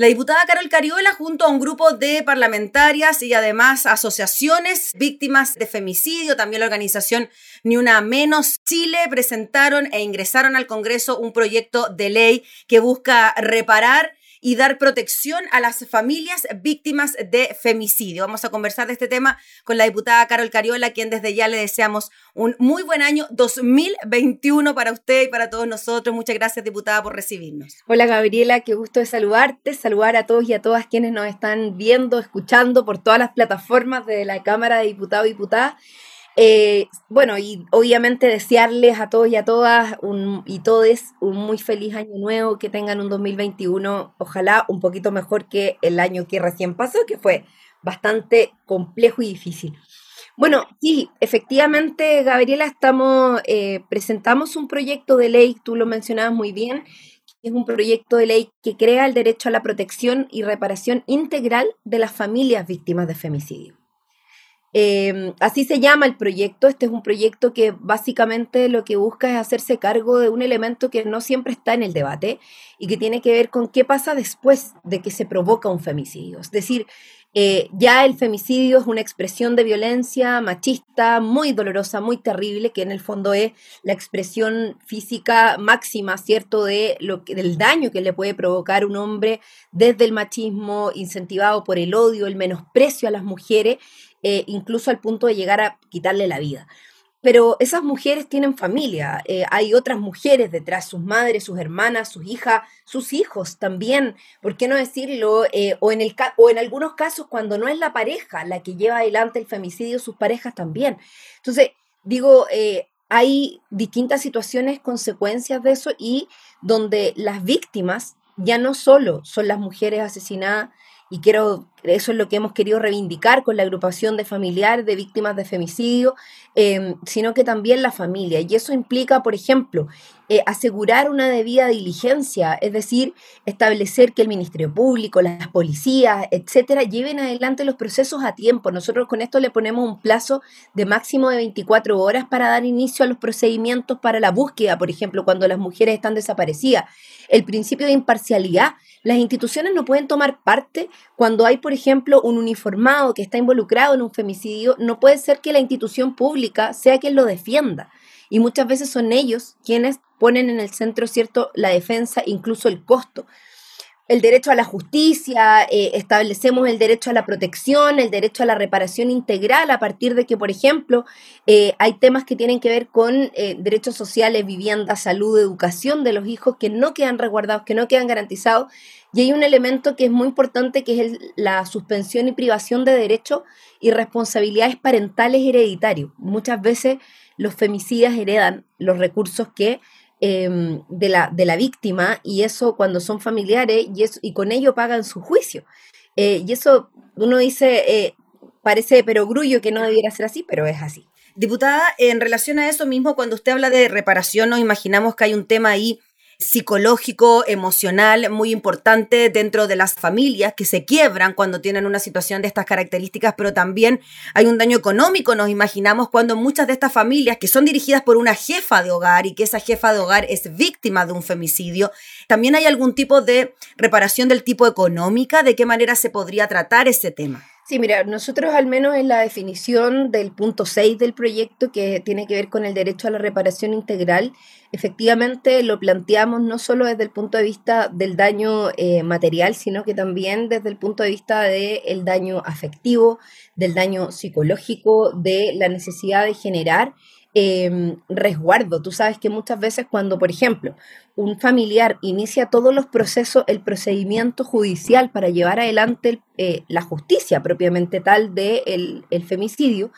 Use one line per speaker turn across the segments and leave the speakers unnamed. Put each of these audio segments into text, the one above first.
La diputada Carol Cariola, junto a un grupo de parlamentarias y además asociaciones víctimas de femicidio, también la organización Ni Una Menos Chile, presentaron e ingresaron al Congreso un proyecto de ley que busca reparar y dar protección a las familias víctimas de femicidio. Vamos a conversar de este tema con la diputada Carol Cariola, quien desde ya le deseamos un muy buen año 2021 para usted y para todos nosotros. Muchas gracias, diputada, por recibirnos.
Hola, Gabriela, qué gusto de saludarte, saludar a todos y a todas quienes nos están viendo, escuchando por todas las plataformas de la Cámara de Diputados y Diputadas. Eh, bueno, y obviamente desearles a todos y a todas y todes un muy feliz año nuevo, que tengan un 2021, ojalá un poquito mejor que el año que recién pasó, que fue bastante complejo y difícil. Bueno, sí, efectivamente, Gabriela, estamos, eh, presentamos un proyecto de ley, tú lo mencionabas muy bien, es un proyecto de ley que crea el derecho a la protección y reparación integral de las familias víctimas de femicidio. Em, así se llama el proyecto. Este es un proyecto que básicamente lo que busca es hacerse cargo de un elemento que no siempre está en el debate y que tiene que ver con qué pasa después de que se provoca un femicidio. Es decir, eh, ya el femicidio es una expresión de violencia machista muy dolorosa, muy terrible, que en el fondo es la expresión física máxima, ¿cierto?, de lo del daño que le puede provocar un hombre desde el machismo, incentivado por el odio, el menosprecio a las mujeres eh, incluso al punto de llegar a quitarle la vida. Pero esas mujeres tienen familia, eh, hay otras mujeres detrás, sus madres, sus hermanas, sus hijas, sus hijos también, ¿por qué no decirlo? Eh, o, en el, o en algunos casos cuando no es la pareja la que lleva adelante el femicidio, sus parejas también. Entonces, digo, hay distintas situaciones, consecuencias de eso y donde las víctimas ya no solo son las mujeres asesinadas, y quiero, eso es lo que hemos querido reivindicar con la agrupación de familiares de víctimas de femicidio, em, sino que también la familia. Y eso implica, por ejemplo, eh, asegurar una debida diligencia, es decir, establecer que el Ministerio Público, las policías, etcétera, lleven adelante los procesos a tiempo. Nosotros con esto le ponemos un plazo de máximo de 24 horas para dar inicio a los procedimientos para la búsqueda, por ejemplo, cuando las mujeres están desaparecidas. El principio de imparcialidad las instituciones no pueden tomar parte cuando hay, por ejemplo, un uniformado que está involucrado en un femicidio. No puede ser que la institución pública sea quien lo defienda. Y muchas veces son ellos quienes ponen en el centro, ¿cierto?, la defensa, incluso el costo el derecho a la justicia, eh, establecemos el derecho a la protección, el derecho a la reparación integral a partir de que, por ejemplo, eh, hay temas que tienen que ver con eh, derechos sociales, vivienda, salud, educación de los hijos que no quedan resguardados, que no quedan garantizados. Y hay un elemento que es muy importante, que es la suspensión y privación de derechos y responsabilidades parentales hereditarios. Muchas veces los femicidas heredan los recursos que Em, de, la, de la víctima y eso cuando son familiares y, eso, y con ello pagan su juicio. Eh, y eso uno dice, eh, parece perogrullo que no debiera ser así, pero es así.
Diputada, en relación a eso mismo, cuando usted habla de reparación, nos imaginamos que hay un tema ahí psicológico, emocional muy importante dentro de las familias que se quiebran cuando tienen una situación de estas características, pero también hay un daño económico, nos imaginamos, cuando muchas de estas familias que son dirigidas por una jefa de hogar y que esa jefa de hogar es víctima de un femicidio, también hay algún tipo de reparación del tipo económica, de qué manera se podría tratar ese tema.
Sí, mira, nosotros al menos en la definición del punto 6 del proyecto, que tiene que ver con el derecho a la reparación integral, efectivamente lo planteamos no solo desde el punto de vista del daño eh, material, sino que también desde el punto de vista del daño afectivo, del daño psicológico, de la necesidad de generar Em, resguardo. Tú sabes que muchas veces cuando, por ejemplo, un familiar inicia todos los procesos, el procedimiento judicial para llevar adelante eh, la justicia propiamente tal del el femicidio,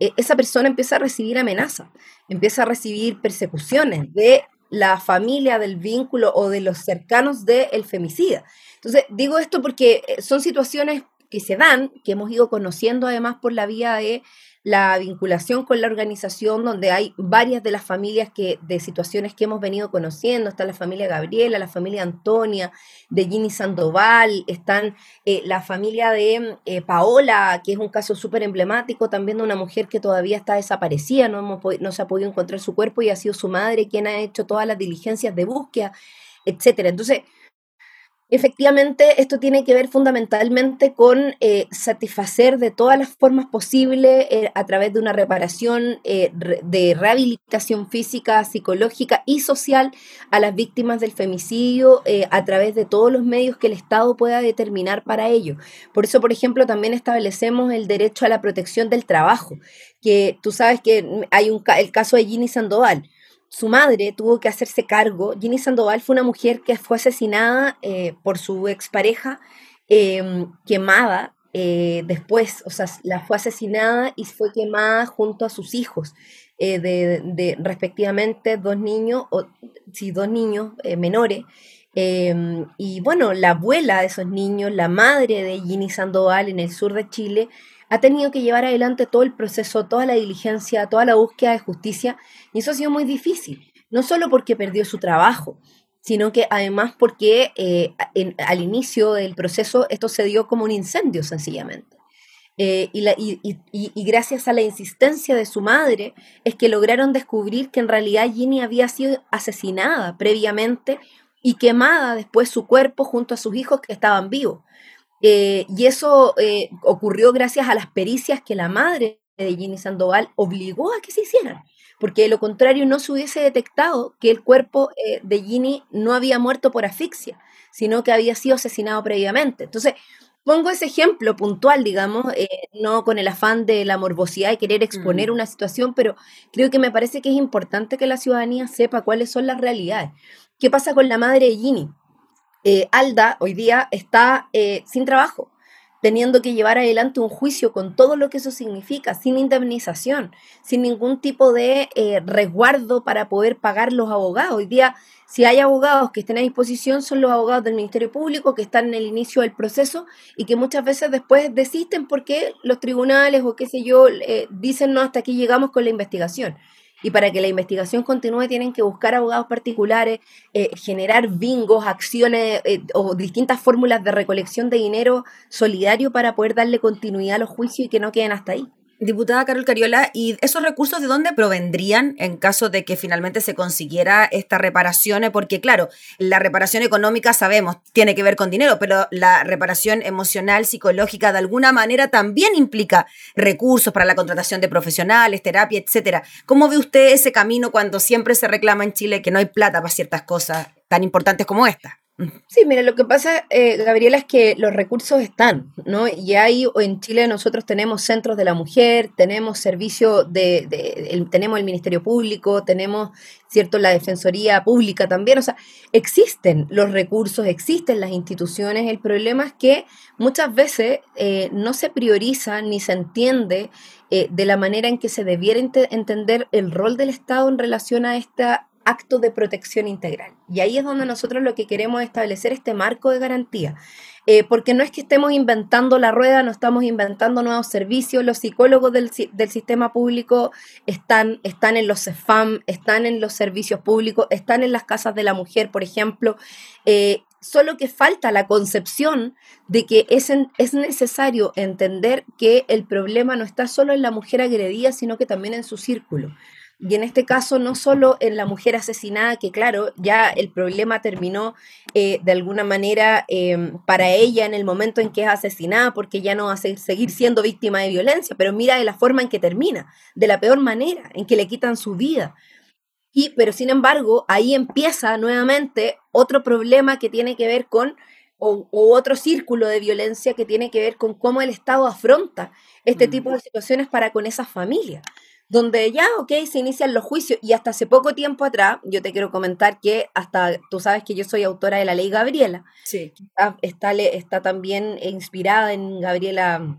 eh, esa persona empieza a recibir amenazas, empieza a recibir persecuciones de la familia, del vínculo o de los cercanos del femicida. Entonces, digo esto porque eh, son situaciones que se dan, que hemos ido conociendo además por la vía de la vinculación con la organización, donde hay varias de las familias que, de situaciones que hemos venido conociendo, está la familia Gabriela, la familia Antonia, de Ginny Sandoval, están eh, la familia de eh, Paola, que es un caso súper emblemático, también de una mujer que todavía está desaparecida, no, hemos, no se ha podido encontrar su cuerpo y ha sido su madre quien ha hecho todas las diligencias de búsqueda, etcétera. Entonces, Efectivamente, esto tiene que ver fundamentalmente con eh, satisfacer de todas las formas posibles eh, a través de una reparación eh, de rehabilitación física, psicológica y social a las víctimas del femicidio a través de todos los medios que el Estado pueda determinar para ello. Por eso, por ejemplo, también establecemos el derecho a la protección del trabajo, que tú sabes que hay un, el caso de Ginny Sandoval su madre tuvo que hacerse cargo. Ginny Sandoval fue una mujer que fue asesinada eh, por su expareja, em, quemada eh, después, o sea, la fue asesinada y fue quemada junto a sus hijos, eh, de, respectivamente dos niños, o sí, dos niños menores. Em, y bueno, la abuela de esos niños, la madre de Ginny Sandoval en el sur de Chile, ha tenido que llevar adelante todo el proceso, toda la diligencia, toda la búsqueda de justicia, y eso ha sido muy difícil, no solo porque perdió su trabajo, sino que además porque eh, al inicio del proceso esto se dio como un incendio sencillamente. Eh, y, gracias a la insistencia de su madre es que lograron descubrir que en realidad Ginny había sido asesinada previamente y quemada después su cuerpo junto a sus hijos que estaban vivos. Eh, y eso eh, ocurrió gracias a las pericias que la madre de Ginny Sandoval obligó a que se hicieran, porque de lo contrario no se hubiese detectado que el cuerpo eh, de Ginny no había muerto por asfixia, sino que había sido asesinado previamente. Entonces, pongo ese ejemplo puntual, digamos, no con el afán de la morbosidad y querer exponer mm. una situación, pero creo que me parece que es importante que la ciudadanía sepa cuáles son las realidades. ¿Qué pasa con la madre de Ginny? Eh, Alda hoy día está eh, sin trabajo, teniendo que llevar adelante un juicio con todo lo que eso significa, sin indemnización, sin ningún tipo de eh, resguardo para poder pagar los abogados. Hoy día, si hay abogados que estén a disposición, son los abogados del Ministerio Público que están en el inicio del proceso y que muchas veces después desisten porque los tribunales o qué sé yo dicen no, hasta aquí llegamos con la investigación y para que la investigación continúe tienen que buscar abogados particulares, eh, generar bingos, acciones eh, o distintas fórmulas de recolección de dinero solidario para poder darle continuidad a los juicios y que no queden hasta ahí.
Diputada Carol Cariola, ¿y esos recursos de dónde provendrían en caso de que finalmente se consiguiera esta reparación? Porque claro, la reparación económica sabemos tiene que ver con dinero, pero la reparación emocional, psicológica, de alguna manera también implica recursos para la contratación de profesionales, terapia, etcétera. ¿Cómo ve usted ese camino cuando siempre se reclama en Chile que no hay plata para ciertas cosas tan importantes como esta?
Sí, mira, lo que pasa, eh, Gabriela, es que los recursos están, ¿no? Y ahí en Chile nosotros tenemos centros de la mujer, tenemos servicio de, tenemos el Ministerio Público, tenemos, ¿cierto?, la Defensoría Pública también, o sea, existen los recursos, existen las instituciones, el problema es que muchas veces eh, no se prioriza ni se entiende eh, de la manera en que se debiera entender el rol del Estado en relación a esta acto de protección integral. Y ahí es donde nosotros lo que queremos establecer este marco de garantía. Eh, porque no es que estemos inventando la rueda, no estamos inventando nuevos servicios, los psicólogos del, sistema público están, están en los CEFAM, están en los servicios públicos, están en las casas de la mujer, por ejemplo. Eh, solo que falta la concepción de que es, es necesario entender que el problema no está solo en la mujer agredida, sino que también en su círculo. Y en este caso, no solo en la mujer asesinada, que claro, ya el problema terminó eh, de alguna manera em, para ella en el momento en que es asesinada, porque ya no va a seguir siendo víctima de violencia, pero mira de la forma en que termina, de la peor manera, en que le quitan su vida. Y, pero sin embargo, ahí empieza nuevamente otro problema que tiene que ver con, o, otro círculo de violencia que tiene que ver con cómo el Estado afronta este mm. tipo de situaciones para con esas familias donde ya, ok, se inician los juicios y hasta hace poco tiempo atrás, yo te quiero comentar que hasta, tú sabes que yo soy autora de la ley Gabriela,
sí.
está, está, también inspirada en Gabriela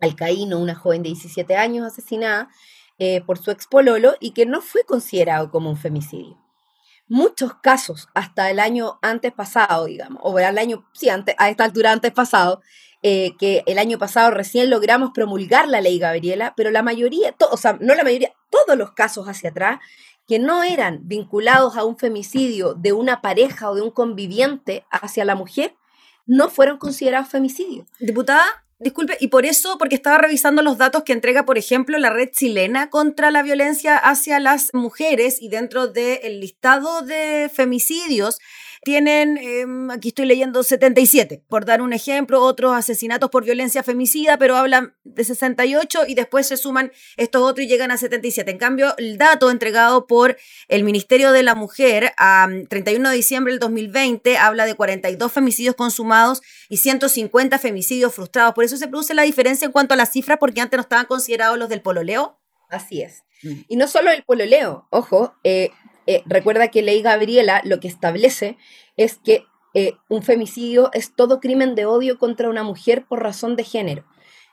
Alcaíno, una joven de 17 años asesinada eh, por su expololo y que no fue considerado como un femicidio. Muchos casos hasta el año antes pasado, digamos, o el año, sí, antes, a esta altura antes pasado, eh, que el año pasado recién logramos promulgar la ley Gabriela, pero la mayoría, o sea, no la mayoría, todos los casos hacia atrás que no eran vinculados a un femicidio de una pareja o de un conviviente hacia la mujer, no fueron considerados femicidios.
Diputada, disculpe, y por eso, porque estaba revisando los datos que entrega, por ejemplo, la red chilena contra la violencia hacia las mujeres y dentro del listado de femicidios, tienen, em, aquí estoy leyendo 77, por dar un ejemplo, otros asesinatos por violencia femicida, pero hablan de 68 y después se suman estos otros y llegan a 77. En cambio, el dato entregado por el Ministerio de la Mujer a 31 de diciembre del 2020 habla de 42 femicidios consumados y 150 femicidios frustrados. Por eso se produce la diferencia en cuanto a las cifras, porque antes no estaban considerados los del pololeo.
Así es. Mm. Y no solo el pololeo, ojo, eh, eh, recuerda que ley Gabriela lo que establece es que eh, un femicidio es todo crimen de odio contra una mujer por razón de género.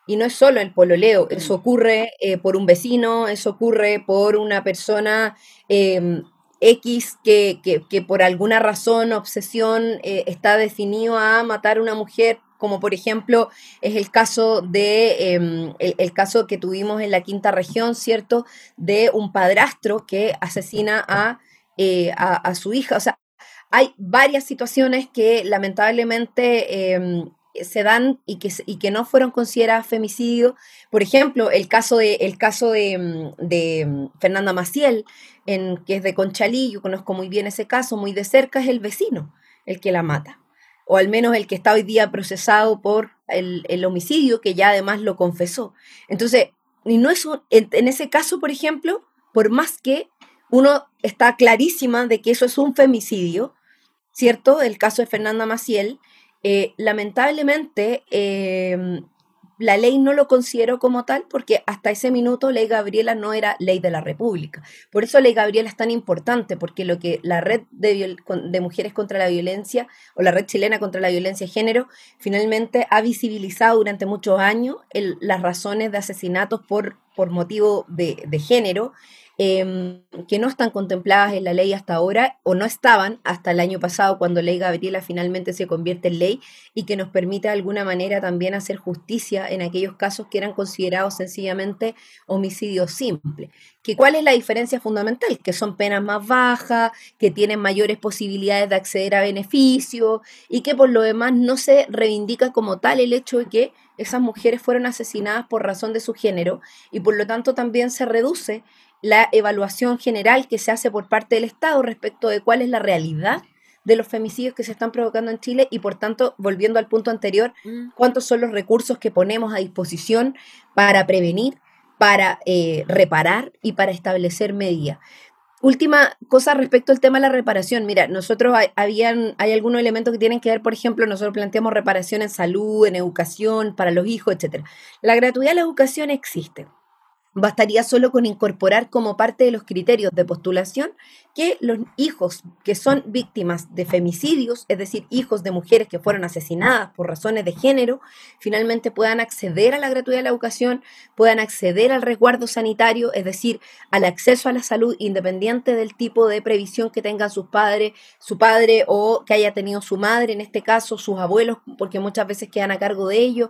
Y no es solo el pololeo, eso mm. ocurre por un vecino, eso ocurre por una persona em, X que, que, por alguna razón, obsesión, está definido a matar a una mujer como por ejemplo es el caso de em, el, caso que tuvimos en la quinta región, ¿cierto? De un padrastro que asesina eh, a, su hija. O sea, hay varias situaciones que lamentablemente em, se dan y que, y que no fueron consideradas femicidio. Por ejemplo, el caso de, el caso de, em, de Fernanda Maciel, en, que es de Conchalí, yo conozco muy bien ese caso, muy de cerca, es el vecino el que la mata o al menos el que está hoy día procesado por el, homicidio, que ya además lo confesó. Entonces, y no es en, ese caso, por ejemplo, por más que uno está clarísima de que eso es un femicidio, ¿cierto? El caso de Fernanda Maciel, eh, lamentablemente eh, la ley no lo consideró como tal porque hasta ese minuto ley Gabriela no era ley de la República. Por eso ley Gabriela es tan importante, porque lo que la red de mujeres contra la violencia o la red chilena contra la violencia de género finalmente ha visibilizado durante muchos años las razones de asesinatos por, por motivo de, género Em, que no están contempladas en la ley hasta ahora o no estaban hasta el año pasado cuando Ley Gabriela finalmente se convierte en ley y que nos permite de alguna manera también hacer justicia en aquellos casos que eran considerados sencillamente homicidios simples. ¿Que ¿Cuál es la diferencia fundamental? Que son penas más bajas, que tienen mayores posibilidades de acceder a beneficios y que por lo demás no se reivindica como tal el hecho de que esas mujeres fueron asesinadas por razón de su género y por lo tanto también se reduce la evaluación general que se hace por parte del Estado respecto de cuál es la realidad de los femicidios que se están provocando en Chile y por tanto, volviendo al punto anterior, mm. cuántos son los recursos que ponemos a disposición para prevenir, para eh, reparar y para establecer medidas. Última cosa respecto al tema de la reparación. Mira, nosotros hay, habían, hay algunos elementos que tienen que ver, por ejemplo, nosotros planteamos reparación en salud, en educación, para los hijos, etc. La gratuidad de la educación existe. Bastaría solo con incorporar como parte de los criterios de postulación que los hijos que son víctimas de femicidios, es decir, hijos de mujeres que fueron asesinadas por razones de género, finalmente puedan acceder a la gratuidad de la educación, puedan acceder al resguardo sanitario, es decir, al acceso a la salud independiente del tipo de previsión que tengan sus padres, su padre o que haya tenido su madre, en este caso sus abuelos, porque muchas veces quedan a cargo de ellos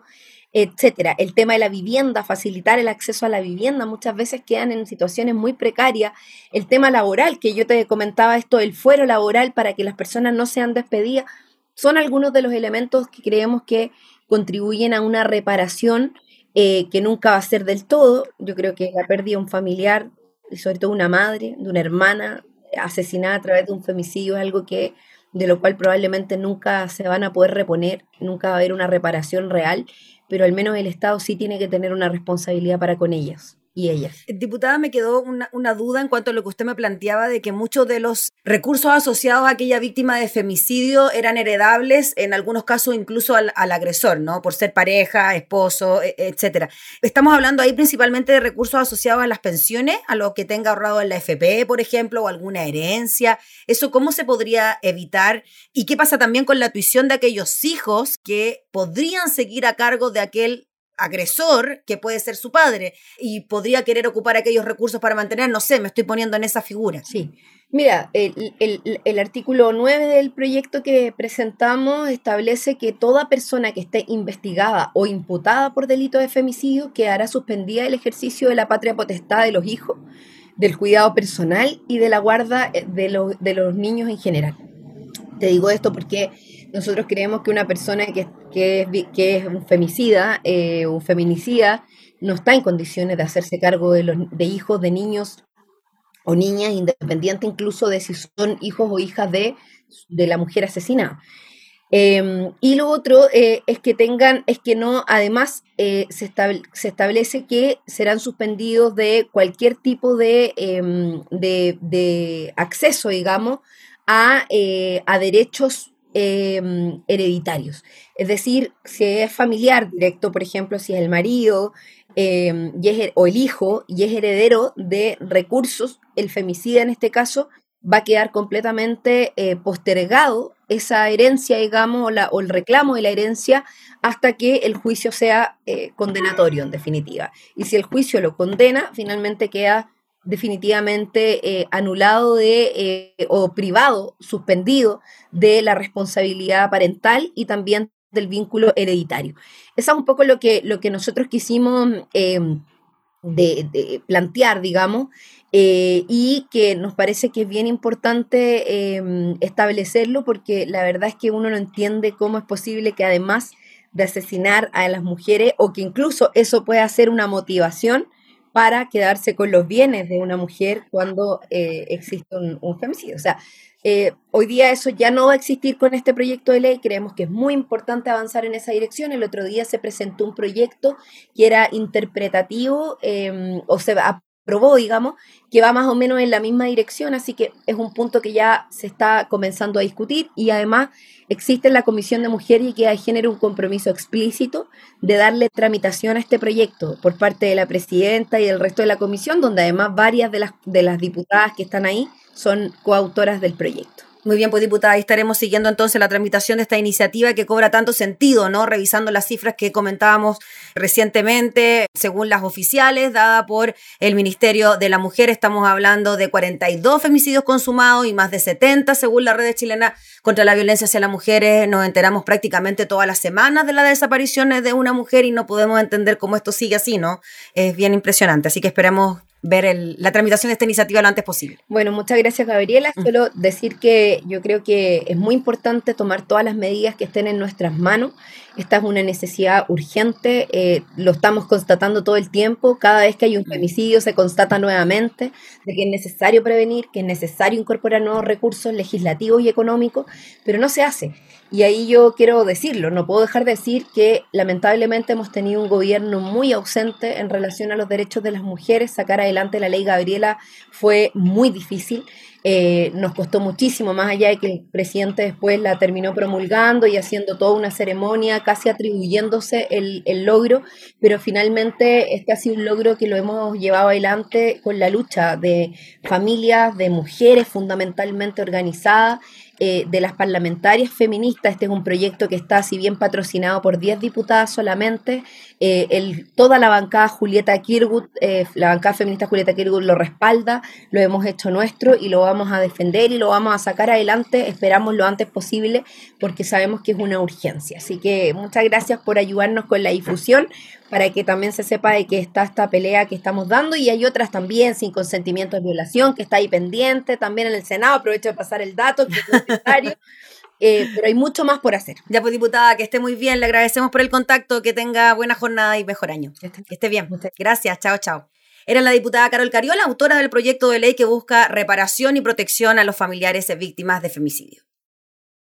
etcétera. El tema de la vivienda, facilitar el acceso a la vivienda, muchas veces quedan en situaciones muy precarias. El tema laboral, que yo te comentaba esto, el fuero laboral para que las personas no sean despedidas, son algunos de los elementos que creemos que contribuyen a una reparación eh, que nunca va a ser del todo. Yo creo que la pérdida de un familiar, y sobre todo una madre, de una hermana asesinada a través de un femicidio, es algo que de lo cual probablemente nunca se van a poder reponer, nunca va a haber una reparación real pero al menos el Estado sí tiene que tener una responsabilidad para con ellas y ellas.
Diputada, me quedó una, duda en cuanto a lo que usted me planteaba de que muchos de los recursos asociados a aquella víctima de femicidio eran heredables, en algunos casos incluso al, agresor, ¿no? Por ser pareja, esposo, e, etcétera. Estamos hablando ahí principalmente de recursos asociados a las pensiones, a lo que tenga ahorrado en la FP, por ejemplo, o alguna herencia. ¿Eso cómo se podría evitar? ¿Y qué pasa también con la tuición de aquellos hijos que podrían seguir a cargo de aquel agresor, que puede ser su padre, y podría querer ocupar aquellos recursos para mantener, no sé, me estoy poniendo en esa figura.
Sí. Mira, el, artículo 9 del proyecto que presentamos establece que toda persona que esté investigada o imputada por delito de femicidio quedará suspendida el ejercicio de la patria potestad de los hijos, del cuidado personal y de la guarda eh, de, de los niños en general. Te digo esto porque nosotros creemos que una persona que, que, es, un femicida, eh, un feminicida, no está en condiciones de hacerse cargo de, los, de hijos, de niños o niñas, independiente incluso de si son hijos o hijas de de la mujer asesinada. Em, y lo otro eh, es que tengan, es que no, además eh, se, se, establece que serán suspendidos de cualquier tipo de, em, de, acceso, digamos, a, eh, a derechos em, hereditarios. Es decir, si es familiar directo, por ejemplo, si es el marido y o el hijo y es heredero de recursos, el femicida en este caso, va a quedar completamente postergado esa herencia, digamos, o, el reclamo de la herencia hasta que el juicio sea eh, condenatorio, en definitiva. Y si el juicio lo condena, finalmente queda definitivamente eh, anulado de, eh, o privado, suspendido de la responsabilidad parental y también del vínculo hereditario. Eso es un poco lo que, lo que nosotros quisimos de, plantear, digamos, eh, y que nos parece que es bien importante em, establecerlo porque la verdad es que uno no entiende cómo es posible que además de asesinar a las mujeres o que incluso eso pueda ser una motivación para quedarse con los bienes de una mujer cuando eh, existe un, femicidio. O sea, eh, hoy día eso ya no va a existir con este proyecto de ley. Creemos que es muy importante avanzar en esa dirección. El otro día se presentó un proyecto que era interpretativo em, o se probó, digamos, que va más o menos en la misma dirección, así que es un punto que ya se está comenzando a discutir y además existe en la Comisión de Mujer y Equidad de Género un compromiso explícito de darle tramitación a este proyecto por parte de la presidenta y del resto de la comisión, donde además varias de las, de las diputadas que están ahí son coautoras del proyecto.
Muy bien, pues diputada, ahí estaremos siguiendo entonces la tramitación de esta iniciativa que cobra tanto sentido, ¿no? Revisando las cifras que comentábamos recientemente, según las oficiales dadas por el Ministerio de la Mujer, estamos hablando de 42 femicidios consumados y más de 70 según la red chilena contra la violencia hacia las mujeres. Nos enteramos prácticamente todas las semanas de las desapariciones de una mujer y no podemos entender cómo esto sigue así, ¿no? Es bien impresionante, así que esperamos ver la tramitación de esta iniciativa lo antes posible.
Bueno, muchas gracias Gabriela. Solo decir que yo creo que es muy importante tomar todas las medidas que estén en nuestras manos. Esta es una necesidad urgente, eh, lo estamos constatando todo el tiempo. Cada vez que hay un femicidio se constata nuevamente de que es necesario prevenir, que es necesario incorporar nuevos recursos legislativos y económicos, pero no se hace. Y ahí yo quiero decirlo, no puedo dejar de decir que lamentablemente hemos tenido un gobierno muy ausente en relación a los derechos de las mujeres. Sacar adelante la ley Gabriela fue muy difícil. Eh, nos costó muchísimo, más allá de que el presidente después la terminó promulgando y haciendo toda una ceremonia, casi atribuyéndose el, el, logro, pero finalmente este ha sido un logro que lo hemos llevado adelante con la lucha de familias, de mujeres fundamentalmente organizadas eh, de las parlamentarias feministas. Este es un proyecto que está, si bien patrocinado por 10 diputadas solamente, eh, el, toda la bancada Julieta Kirgut, eh, la bancada feminista Julieta Kirgut lo respalda, lo hemos hecho nuestro y lo vamos a defender y lo vamos a sacar adelante, esperamos lo antes posible, porque sabemos que es una urgencia. Así que muchas gracias por ayudarnos con la difusión para que también se sepa de que está esta pelea que estamos dando y hay otras también sin consentimiento de violación que está ahí pendiente, también en el Senado, aprovecho de pasar el dato, que es necesario. Eh, pero hay mucho más por hacer.
Ya pues diputada, que esté muy bien, le agradecemos por el contacto, que tenga buena jornada y mejor año. Que esté bien. Gracias, chao, chao. Era la diputada Carol Cariola, autora del proyecto de ley que busca reparación y protección a los familiares víctimas de femicidio.